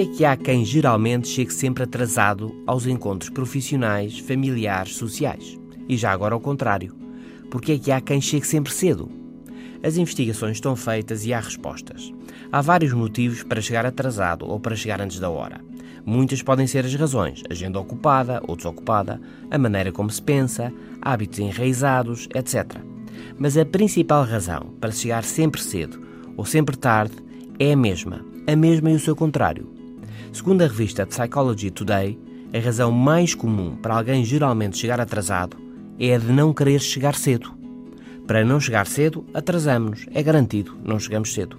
é que há quem geralmente chegue sempre atrasado aos encontros profissionais, familiares, sociais? E já agora ao contrário. Porque é que há quem chegue sempre cedo? As investigações estão feitas e há respostas. Há vários motivos para chegar atrasado ou para chegar antes da hora. Muitas podem ser as razões: agenda ocupada ou desocupada, a maneira como se pensa, hábitos enraizados, etc. Mas a principal razão para chegar sempre cedo ou sempre tarde é a mesma, a mesma e o seu contrário. Segundo a revista Psychology Today, a razão mais comum para alguém geralmente chegar atrasado é a de não querer chegar cedo. Para não chegar cedo, atrasamos-nos. É garantido, não chegamos cedo.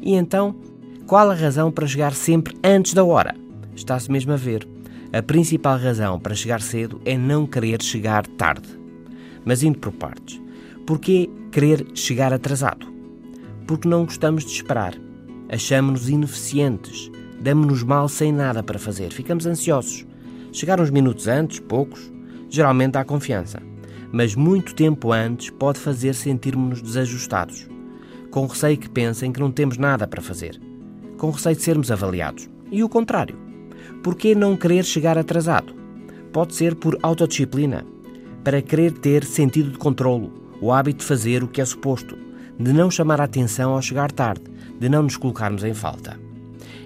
E então, qual a razão para chegar sempre antes da hora? Está-se mesmo a ver. A principal razão para chegar cedo é não querer chegar tarde. Mas indo por partes. Porquê querer chegar atrasado? Porque não gostamos de esperar. Achamos-nos ineficientes. Damos-nos mal sem nada para fazer. Ficamos ansiosos. Chegar uns minutos antes, poucos, geralmente há confiança mas muito tempo antes pode fazer sentirmos-nos desajustados, com receio que pensem que não temos nada para fazer, com receio de sermos avaliados. E o contrário. Por que não querer chegar atrasado? Pode ser por autodisciplina, para querer ter sentido de controlo, o hábito de fazer o que é suposto, de não chamar a atenção ao chegar tarde, de não nos colocarmos em falta.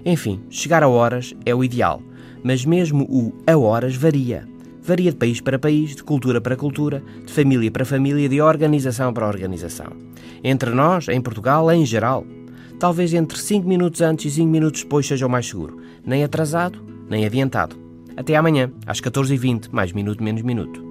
Enfim, chegar a horas é o ideal, mas mesmo o a horas varia. Varia de país para país, de cultura para cultura, de família para família, de organização para organização. Entre nós, em Portugal, em geral, talvez entre 5 minutos antes e 5 minutos depois seja o mais seguro. Nem atrasado, nem adiantado. Até amanhã, às 14h20, mais minuto menos minuto.